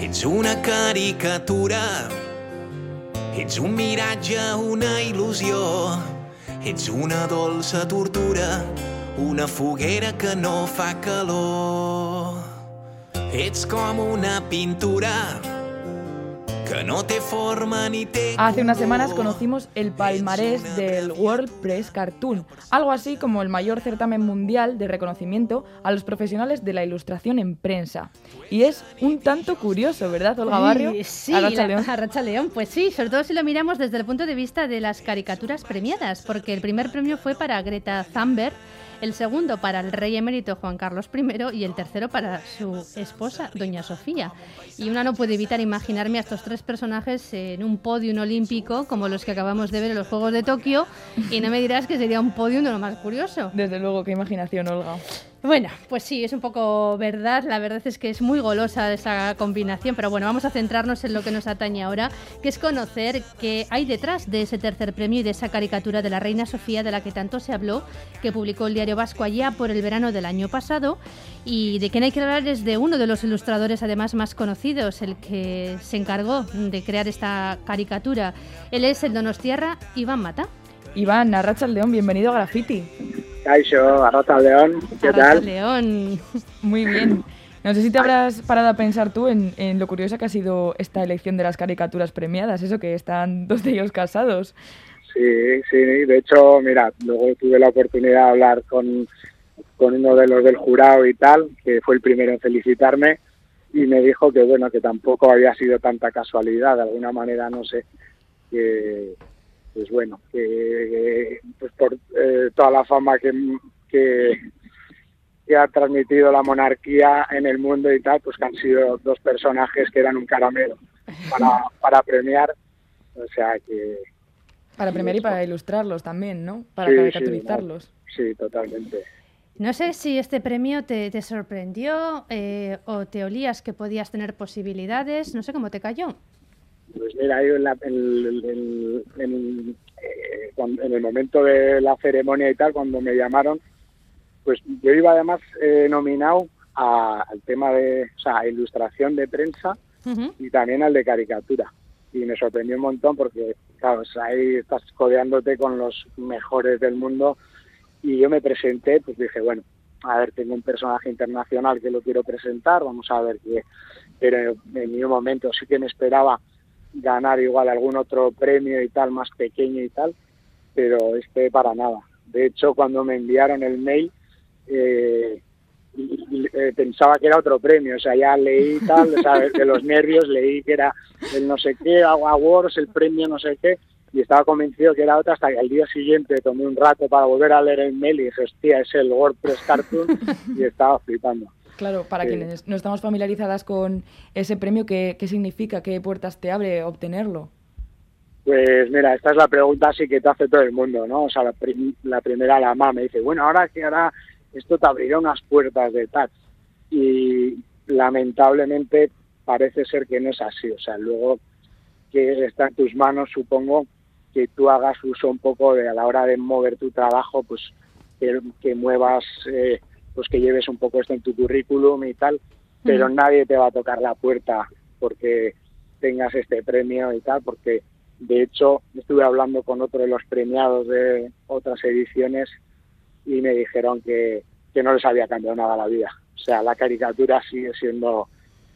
Ets una caricatura, ets un miratge, una il·lusió, ets una dolça tortura, una foguera que no fa calor. Ets com una pintura que no té forma ni té Hace unas semanas conocimos el palmarés del World Press Cartoon, algo así como el mayor certamen mundial de reconocimiento a los profesionales de la ilustración en prensa. Y es un tanto curioso, ¿verdad, Olga Barrio? Sí, Arracha la- León. Arracha León, pues sí, sobre todo si lo miramos desde el punto de vista de las caricaturas premiadas, porque el primer premio fue para Greta Thunberg, el segundo para el rey emérito Juan Carlos I y el tercero para su esposa, Doña Sofía. Y una no puede evitar imaginarme a estos tres personajes en un podio olímpico como los que acabamos de ver en los Juegos de Tokio y no me dirás que sería un podio de lo más curioso. Desde luego, qué imaginación, Olga. Bueno, pues sí, es un poco verdad. La verdad es que es muy golosa esa combinación, pero bueno, vamos a centrarnos en lo que nos atañe ahora, que es conocer qué hay detrás de ese tercer premio y de esa caricatura de la Reina Sofía de la que tanto se habló, que publicó el diario Vasco allá por el verano del año pasado. Y de quien hay que hablar es de uno de los ilustradores además más conocidos, el que se encargó de crear esta caricatura. Él es el Donostiarra Iván Mata. Iván, León, bienvenido a Graffiti. Caixo, Arrota León, ¿qué Arracha tal? León. Muy bien. No sé si te habrás parado a pensar tú en, en lo curiosa que ha sido esta elección de las caricaturas premiadas, eso que están dos de ellos casados. Sí, sí, de hecho, mira, luego tuve la oportunidad de hablar con, con uno de los del jurado y tal, que fue el primero en felicitarme, y me dijo que, bueno, que tampoco había sido tanta casualidad, de alguna manera, no sé, que, pues bueno, que, que, pues por eh, toda la fama que, que, que ha transmitido la monarquía en el mundo y tal, pues que han sido dos personajes que eran un caramelo para, para premiar, o sea que Para premiar y para ilustrarlos también, ¿no? Para Sí, sí, caricaturizarlos. Sí, totalmente. No sé si este premio te, te sorprendió eh, o te olías que podías tener posibilidades. No sé cómo te cayó. Pues mira, yo en, la- en- en- en- eh, cuando- en el momento de la ceremonia y tal, cuando me llamaron, pues yo iba además eh, nominado a- al tema de, o sea, a ilustración de prensa y también al de caricatura. Y me sorprendió un montón porque, claro, o sea, ahí estás codeándote con los mejores del mundo y yo me presenté, pues dije, bueno, a ver, tengo un personaje internacional que lo quiero presentar, vamos a ver qué. Pero en ningún momento sí que me esperaba ganar igual algún otro premio y tal, más pequeño y tal, pero este para nada. De hecho, cuando me enviaron el mail, eh, eh, pensaba que era otro premio, o sea, ya leí tal, o sea, de los nervios leí que era el no sé qué, Awards, el premio no sé qué, y estaba convencido que era otra hasta que al día siguiente tomé un rato para volver a leer el mail y dije, hostia, es el WordPress Cartoon, y estaba flipando. Claro, para quienes no estamos familiarizadas con ese premio, ¿qué, qué significa? ¿Qué puertas te abre obtenerlo? Pues mira, esta es la pregunta así que te hace todo el mundo, ¿no? O sea, la, prim- la primera la mamá me dice, bueno, ahora que hará, esto te abrirá unas puertas de tal. Y lamentablemente parece ser que no es así. O sea, luego que está en tus manos, supongo que tú hagas uso un poco de a la hora de mover tu trabajo, pues que, que muevas, eh, pues que lleves un poco esto en tu currículum y tal, pero Ujú. nadie te va a tocar la puerta porque tengas este premio y tal, porque de hecho estuve hablando con otro de los premiados de otras ediciones y me dijeron que, que no les había cambiado nada la vida. O sea, la caricatura sigue siendo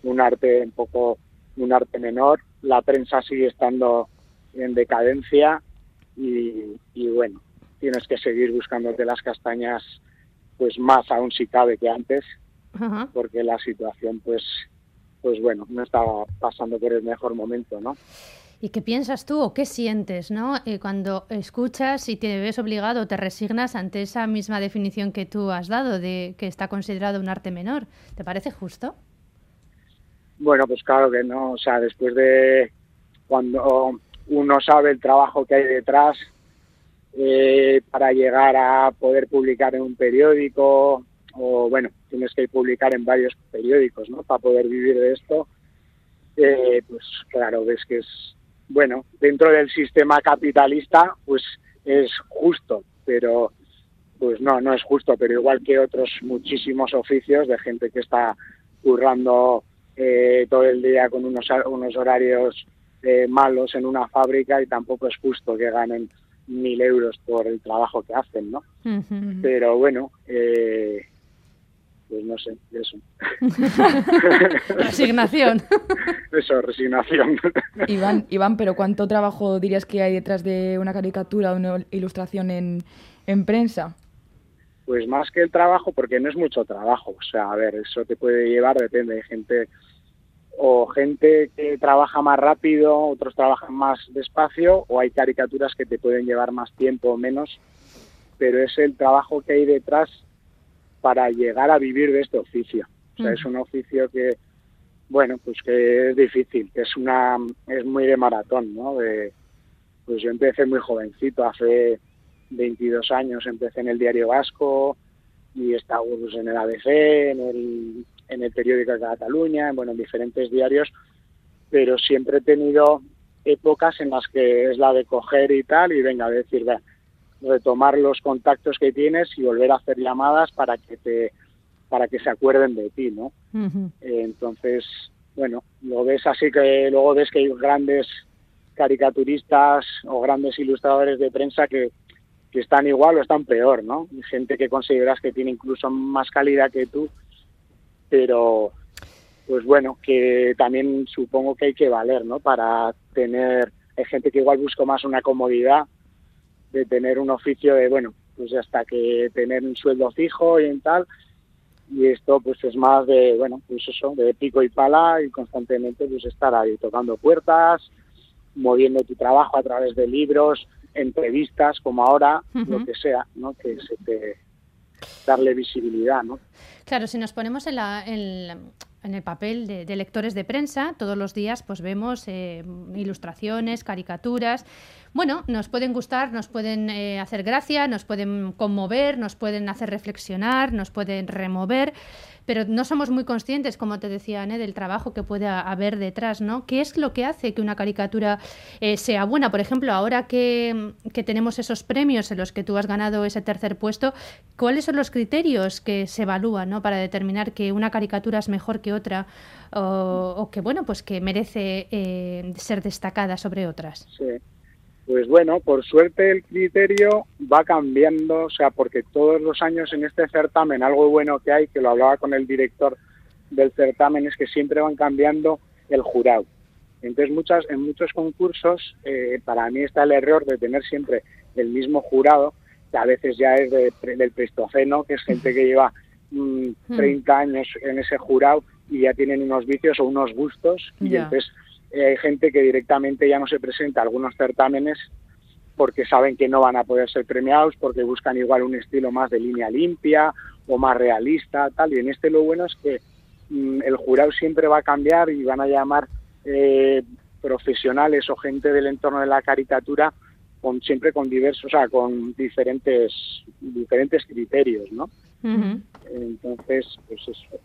un arte un poco, un arte menor, la prensa sigue estando en decadencia y, y bueno, tienes que seguir buscándote las castañas pues más aún si cabe que antes Ajá. porque la situación pues pues bueno no estaba pasando por el mejor momento no ¿Y qué piensas tú o qué sientes ¿no? Eh, cuando escuchas y te ves obligado te resignas ante esa misma definición que tú has dado de que está considerado un arte menor? ¿Te parece justo? bueno pues claro que no o sea después de cuando uno sabe el trabajo que hay detrás eh, para llegar a poder publicar en un periódico o bueno tienes que publicar en varios periódicos no para poder vivir de esto eh, pues claro ves que es bueno dentro del sistema capitalista pues es justo pero pues no no es justo pero igual que otros muchísimos oficios de gente que está currando eh, todo el día con unos, unos horarios eh, malos en una fábrica y tampoco es justo que ganen mil euros por el trabajo que hacen, ¿no? Pero bueno, eh, pues no sé, eso. resignación. eso, resignación. Iván, Iván, pero ¿cuánto trabajo dirías que hay detrás de una caricatura o una ilustración en, en prensa? Pues más que el trabajo, porque no es mucho trabajo. O sea, a ver, eso te puede llevar, depende. Hay gente o gente que trabaja más rápido, otros trabajan más despacio, o hay caricaturas que te pueden llevar más tiempo o menos, pero es el trabajo que hay detrás para llegar a vivir de este oficio. O sea, es un oficio que, bueno, pues que es difícil, que es una, es muy de maratón, ¿no? De, pues yo empecé muy jovencito, hace 22 años empecé en el Diario Vasco y he estado pues, en el ABC, en el en el periódico de Cataluña, bueno, en diferentes diarios, pero siempre he tenido épocas en las que es la de coger y tal, y venga, decir, retomar los contactos que tienes y volver a hacer llamadas para que te para que se acuerden de ti, ¿no? entonces, bueno, lo ves así que luego ves que hay grandes caricaturistas o grandes ilustradores de prensa que, que están igual o están peor, ¿no? Gente que consideras que tiene incluso más calidad que tú pero pues bueno, que también supongo que hay que valer, ¿no? Para tener, hay gente que igual busca más una comodidad de tener un oficio de, bueno, pues hasta que tener un sueldo fijo y en tal, y esto pues es más de, bueno, pues eso, de pico y pala y constantemente pues estar ahí tocando puertas, moviendo tu trabajo a través de libros, entrevistas como ahora, lo que sea, ¿no? Que se te darle visibilidad, ¿no? Claro, si nos ponemos en, la, en, el papel de, lectores de prensa, todos los días pues vemos eh, ilustraciones, caricaturas. Bueno, nos pueden gustar, nos pueden eh, hacer gracia, nos pueden conmover, nos pueden hacer reflexionar, nos pueden remover pero no somos muy conscientes, como te decía, del trabajo que puede haber detrás, ¿no? ¿Qué es lo que hace que una caricatura eh, sea buena? Por ejemplo, ahora que, tenemos esos premios en los que tú has ganado ese tercer puesto, ¿cuáles son los criterios que se evalúan ¿no? para determinar que una caricatura es mejor que otra o, que, bueno, pues que merece eh, ser destacada sobre otras? Sí. Pues bueno, por suerte el criterio va cambiando, o sea, porque todos los años en este certamen algo bueno que hay, que lo hablaba con el director del certamen, es que siempre van cambiando el jurado. Entonces, muchas, en muchos concursos, eh, para mí está el error de tener siempre el mismo jurado, que a veces ya es del Pleistoceno, que es gente que lleva 30 mm, años en ese jurado y ya tienen unos vicios o unos gustos, y entonces eh, hay gente que directamente ya no se presenta a algunos certámenes porque saben que no van a poder ser premiados, porque buscan igual un estilo más de línea limpia o más realista, tal. Y en este lo bueno es que mm, el jurado siempre va a cambiar y van a llamar eh, profesionales o gente del entorno de la caricatura con siempre con diversos, o sea, con diferentes diferentes criterios, ¿no? Entonces, pues eso.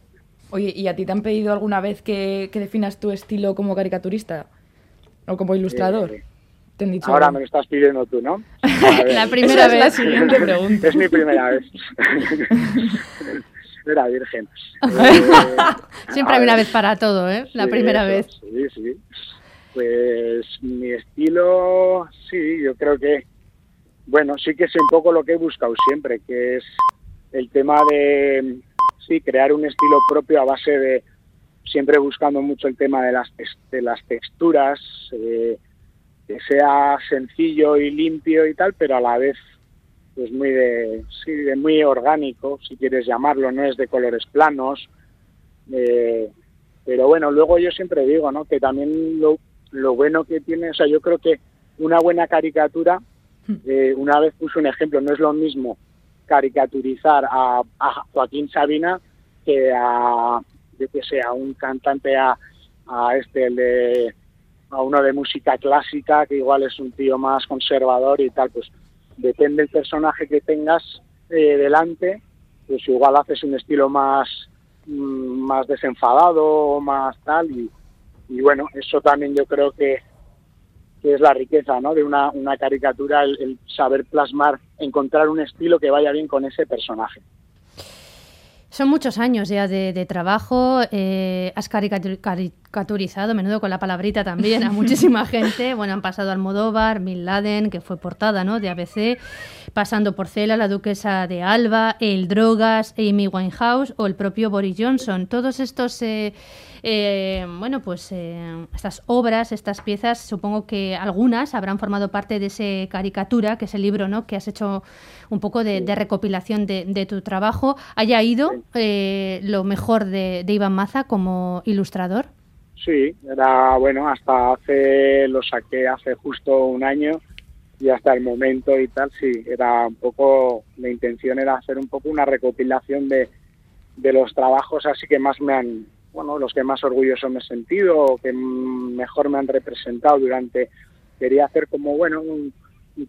Oye, ¿y a ti te han pedido alguna vez que, definas tu estilo como caricaturista o como ilustrador? Eh, ¿Te han dicho ahora me lo estás pidiendo tú, ¿no? la primera vez. la siguiente pregunta. Es mi primera vez. Era virgen. Siempre hay una vez para todo, ¿eh? La primera vez. Sí, sí. Pues mi estilo, sí, yo creo que, bueno, sí que es un poco lo que he buscado siempre, que es el tema de sí, crear un estilo propio a base de siempre buscando mucho el tema de las, de las texturas, eh, que sea sencillo y limpio y tal, pero a la vez pues muy de, sí, de muy orgánico, si quieres llamarlo, no es de colores planos. Eh, pero bueno, luego yo siempre digo, ¿no? Que también lo, lo bueno que tiene, o sea, yo creo que una buena caricatura, hmm. eh, una vez puse un ejemplo, no es lo mismo caricaturizar a, Joaquín Sabina que a, que sea un cantante a, a este de a uno de música clásica que igual es un tío más conservador y tal pues depende del personaje que tengas eh, delante pues igual haces un estilo más mm, más desenfadado más tal y bueno eso también yo creo que que es la riqueza ¿no? de una, una caricatura, el, saber plasmar, encontrar un estilo que vaya bien con ese personaje. Son muchos años ya de, trabajo. Eh, has caricaturizado, menudo con la palabrita también, a muchísima gente. Bueno, han pasado Almodóvar, Bin Laden, que fue portada ¿no? de ABC, pasando por Cela, la duquesa de Alba, El Drogas, Amy Winehouse o el propio Boris Johnson. Todos estos... Eh, eh, bueno, pues eh, estas obras, estas piezas, supongo que algunas habrán formado parte de ese caricatura, que es el libro ¿no? que has hecho un poco de, recopilación de, tu trabajo. ¿Haya ido eh, lo mejor de, Iván Maza como ilustrador? Sí, era bueno, hasta hace, lo saqué hace justo un año y hasta el momento y tal, sí, era un poco, la intención era hacer un poco una recopilación de, de los trabajos así que más me han, bueno, los que más orgulloso me he sentido o que mejor me han representado durante, quería hacer como, bueno, un,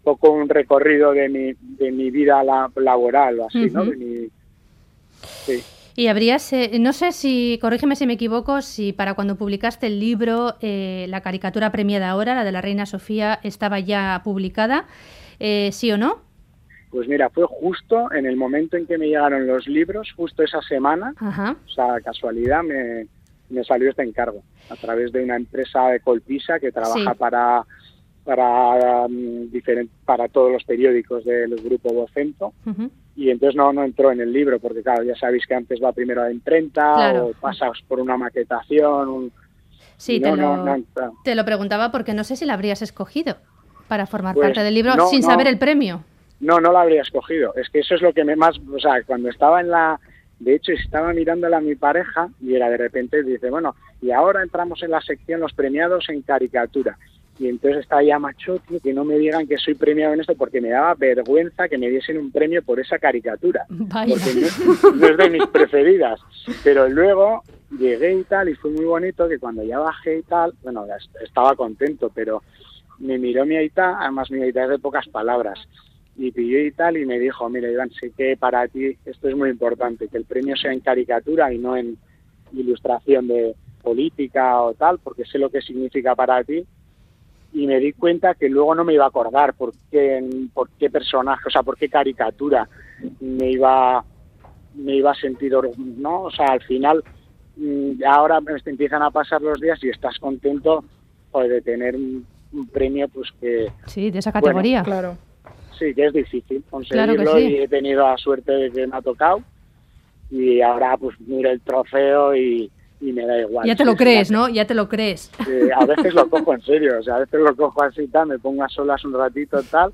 poco un recorrido de mi, de mi vida laboral o así, ¿no? sí. Y habrías, eh, no sé si, corrígeme si me equivoco, si para cuando publicaste el libro, eh, la caricatura premiada ahora, la de la Reina Sofía, estaba ya publicada, eh, ¿sí o no? Pues mira, fue justo en el momento en que me llegaron los libros, justo esa semana, o sea, casualidad, me, salió este encargo a través de una empresa de Colpisa que trabaja para para um, para todos los periódicos del grupo Vocento y entonces no no entró en el libro porque claro ya sabéis que antes va primero a la imprenta o pasas por una maquetación sí te, lo, te, lo, preguntaba porque no sé si la habrías escogido para formar pues parte del libro sin saber el premio no, no la habría escogido. Es que eso es lo que me más, o sea, cuando estaba en la, de hecho estaba mirándola a mi pareja y era de repente dice, bueno, y ahora entramos en la sección los premiados en caricatura. Y entonces está ya machote que no me digan que soy premiado en esto porque me daba vergüenza que me diesen un premio por esa caricatura. Porque no, es de mis preferidas. Pero luego llegué y tal y fue muy bonito que cuando ya bajé y tal, bueno, estaba contento, pero me miró mi aita, además mi aita es de pocas palabras y pilló y tal y me dijo, mira Iván, sé que para ti esto es muy importante, que el premio sea en caricatura y no en ilustración de política o tal, porque sé lo que significa para ti y me di cuenta que luego no me iba a acordar por qué, por qué personaje, o sea, por qué caricatura me iba me iba a sentir, ¿no? O sea, al final mm, ahora empiezan a pasar los días y estás contento pues, de tener un, premio pues que... Sí, de esa categoría. claro sí, que es difícil conseguirlo y he tenido la suerte de que me ha tocado y ahora pues miro el trofeo y, me da igual. Ya te lo crees, ¿no? Ya te lo crees. a veces lo cojo en serio, o sea, a veces lo cojo así tal, me pongo a solas un ratito tal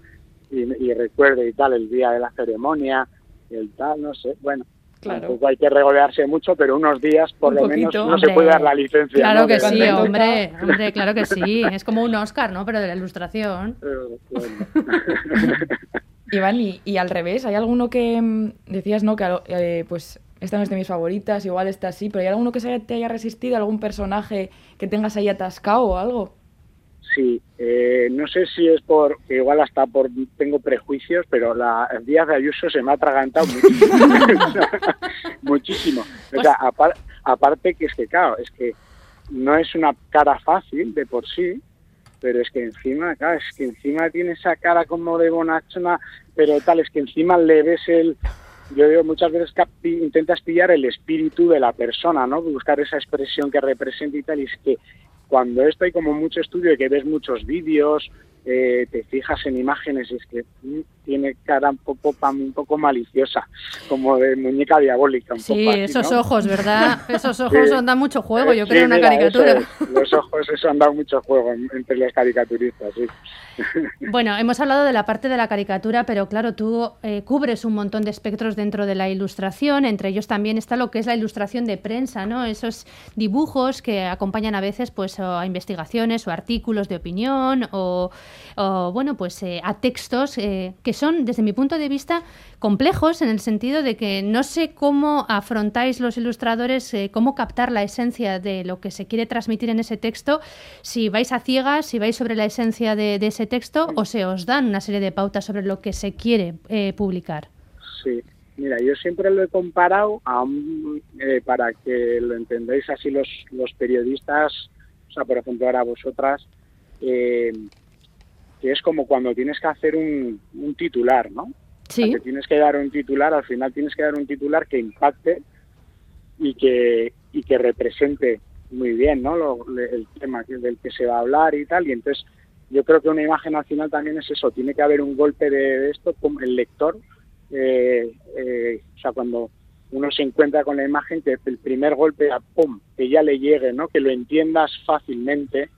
y, y recuerdo y tal el día de la ceremonia, y el tal, no sé, bueno, Claro. hay que regolearse mucho, pero unos días por lo menos no se puede dar la licencia. Claro que sí, hombre, hombre, claro que sí. Es como un Oscar, ¿no? Pero de la ilustración. Iván, y, al revés, ¿hay alguno que mm, decías, no, que eh, pues esta no es de mis favoritas, igual está así, pero ¿hay alguno que se te haya resistido, algún personaje que tengas ahí atascado o algo? Sí, eh, no sé si es por, igual hasta por, tengo prejuicios, pero la Díaz de Ayuso se me ha atragantado muchísimo. muchísimo. O pues sea, aparte que es que, claro, es que no es una cara fácil de por sí, pero es que encima, claro, es que encima tiene esa cara como de bonachona, pero tal, es que encima le ves el, yo digo muchas veces que intentas pillar el espíritu de la persona, ¿no? Buscar esa expresión que representa y tal, y es que cuando esto hay como mucho estudio y que ves muchos vídeos, eh, te fijas en imágenes y es que mm, tiene cara un poco un poco maliciosa, como de muñeca diabólica. Un sí, esos ojos, ¿verdad? Esos ojos han dado mucho juego, yo creo, en una caricatura. los ojos, eso han dado mucho juego entre los caricaturistas, sí. Bueno, hemos hablado de la parte de la caricatura, pero claro, tú eh, cubres un montón de espectros dentro de la ilustración, entre ellos también está lo que es la ilustración de prensa, ¿no? Esos dibujos que acompañan a veces pues a investigaciones o artículos de opinión o, bueno, pues eh, a textos eh, que son, desde mi punto de vista, complejos en el sentido de que no sé cómo afrontáis los ilustradores, cómo captar la esencia de lo que se quiere transmitir en ese texto, si vais a ciegas, si vais sobre la esencia de, de ese texto o se os dan una serie de pautas sobre lo que se quiere eh, publicar? Sí, mira, yo siempre lo he comparado a eh, para que lo entendáis así los, los periodistas, o sea, por ejemplo, ahora vosotras, eh, que es como cuando tienes que hacer un, un titular, ¿no? Sí. que tienes que dar un titular, al final tienes que dar un titular que impacte y que, y que represente muy bien ¿no? el tema del que se va a hablar y tal. Y entonces yo creo que una imagen al final también es eso, tiene que haber un golpe de, esto como el lector, eh, eh, o sea, cuando uno se encuentra con la imagen, que el primer golpe, ¡pum!, que ya le llegue, ¿no? que lo entiendas fácilmente.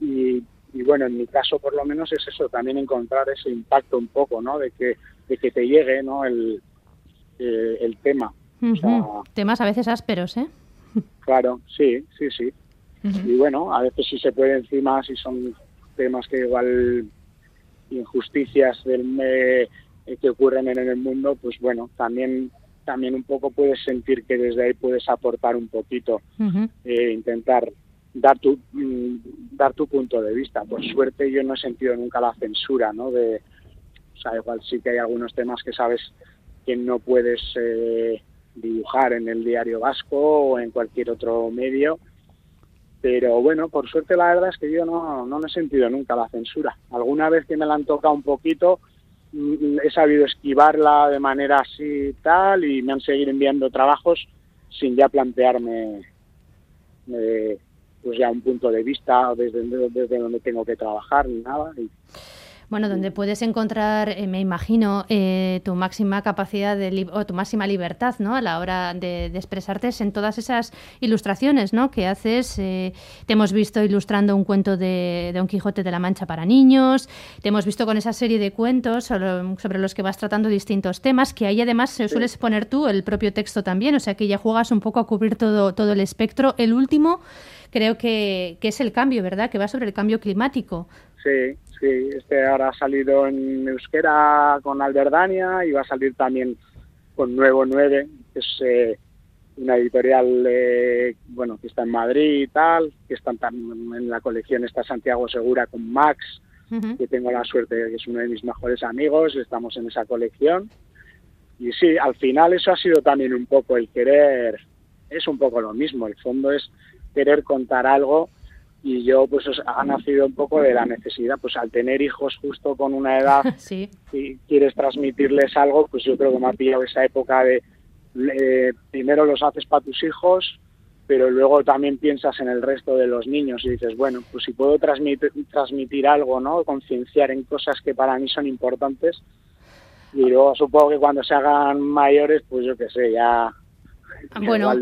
Y, bueno, en mi caso por lo menos es eso, también encontrar ese impacto un poco, ¿no? De que, de que te llegue, ¿no? El, eh, el tema. Temas a veces ásperos, ¿eh? Claro, sí, sí, sí. Y bueno, a veces si se puede encima, si son temas que igual injusticias del, eh, que ocurren en el mundo, pues bueno, también también un poco puedes sentir que desde ahí puedes aportar un poquito, eh, intentar dar tu mm, dar tu punto de vista. Por suerte yo no he sentido nunca la censura, ¿no? De, o sea, igual sí que hay algunos temas que sabes que no puedes eh, dibujar en el diario vasco o en cualquier otro medio, pero bueno, por suerte la verdad es que yo no, no he sentido nunca la censura. Alguna vez que me la han tocado un poquito, mm, he sabido esquivarla de manera así tal y me han seguido enviando trabajos sin ya plantearme eh, pues ya un punto de vista desde, desde donde tengo que trabajar ni nada. Y, bueno, donde puedes encontrar, eh, me imagino, eh, tu máxima capacidad de o tu máxima libertad, ¿no? A la hora de, expresarte es en todas esas ilustraciones, ¿no? Que haces. Eh, te hemos visto ilustrando un cuento de Don Quijote de la Mancha para niños. Te hemos visto con esa serie de cuentos sobre, los que vas tratando distintos temas. Que ahí además se sueles poner tú el propio texto también. O sea que ya juegas un poco a cubrir todo todo el espectro. El último creo que, que es el cambio, ¿verdad? Que va sobre el cambio climático. Sí, Sí, este ahora ha salido en euskera con Alberdania y va a salir también con Nuevo 9, que es eh, una editorial eh, bueno que está en Madrid y tal, que están también en la colección está Santiago Segura con Max, que tengo la suerte de que es uno de mis mejores amigos, estamos en esa colección. Y sí, al final eso ha sido también un poco el querer, es un poco lo mismo, el fondo es querer contar algo y yo pues ha nacido un poco de la necesidad, pues al tener hijos justo con una edad sí. y quieres transmitirles algo, pues yo creo que me ha pillado esa época de eh, primero los haces para tus hijos, pero luego también piensas en el resto de los niños y dices, bueno, pues si puedo transmitir, transmitir algo, ¿no? Concienciar en cosas que para mí son importantes. Y luego supongo que cuando se hagan mayores, pues yo qué sé, ya bueno,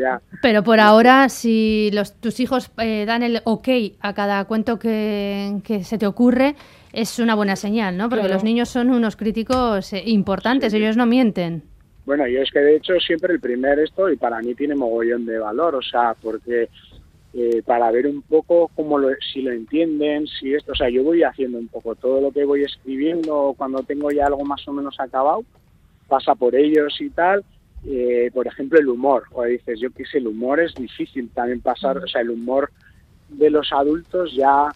pero por ahora, si los, tus hijos eh, dan el ok a cada cuento que, se te ocurre, es una buena señal, ¿no? Porque los niños son unos críticos eh, importantes, ellos no mienten. Bueno, yo es que de hecho siempre el primer esto, y para mí tiene mogollón de valor, o sea, porque eh, para ver un poco cómo lo, si lo entienden, si esto, o sea, yo voy haciendo un poco todo lo que voy escribiendo cuando tengo ya algo más o menos acabado, pasa por ellos y tal, eh, por ejemplo, el humor. O dices, yo qué sé, el humor es difícil también pasar, o sea, el humor de los adultos ya,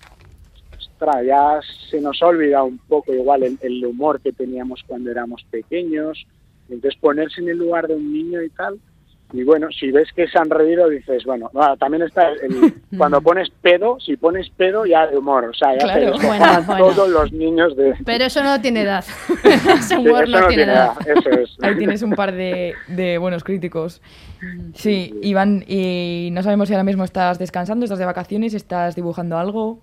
ya se nos olvida un poco igual el, el, humor que teníamos cuando éramos pequeños. Entonces ponerse en el lugar de un niño y tal, y bueno, si ves que se han reído, dices, bueno, también está el, cuando pones pedo, si pones pedo ya de humor, o sea, ya claro, todos los niños de... Pero eso no tiene edad, ese humor no, tiene edad. Eso es. Ahí tienes un par de, de, buenos críticos. Sí, Iván, y no sabemos si ahora mismo estás descansando, estás de vacaciones, estás dibujando algo.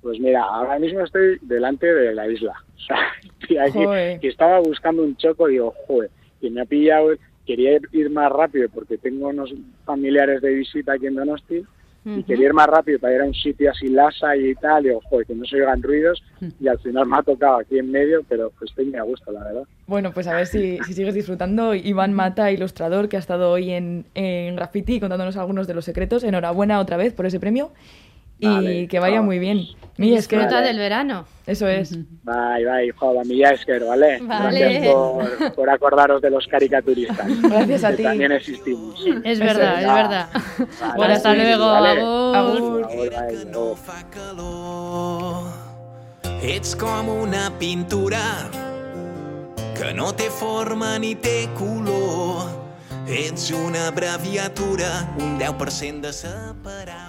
Pues mira, ahora mismo estoy delante de la isla, o sea, que estaba buscando un choco y digo, joder, y me ha pillado quería ir más rápido porque tengo unos familiares de visita aquí en Donosti y quería ir más rápido para ir a un sitio así lasa y tal, y ojo, que no se oigan ruidos, y al final me ha tocado aquí en medio, pero pues estoy muy a gusto, la verdad. Bueno, pues a ver si, si sigues disfrutando. Iván Mata, ilustrador, que ha estado hoy en, en Graffiti contándonos algunos de los secretos. Enhorabuena otra vez por ese premio y que vaya muy bien. Mi Disfruta del verano. Eso es. Bye, bye, joder, mi Esker, ¿vale? vale. Gracias por, por, acordaros de los caricaturistas. Gracias a ti. También existimos. Es verdad, es verdad. Vale, bueno, hasta luego. Vale. Agur. Ets com una pintura que no té forma ni té color. Ets una abreviatura, un 10% de separat.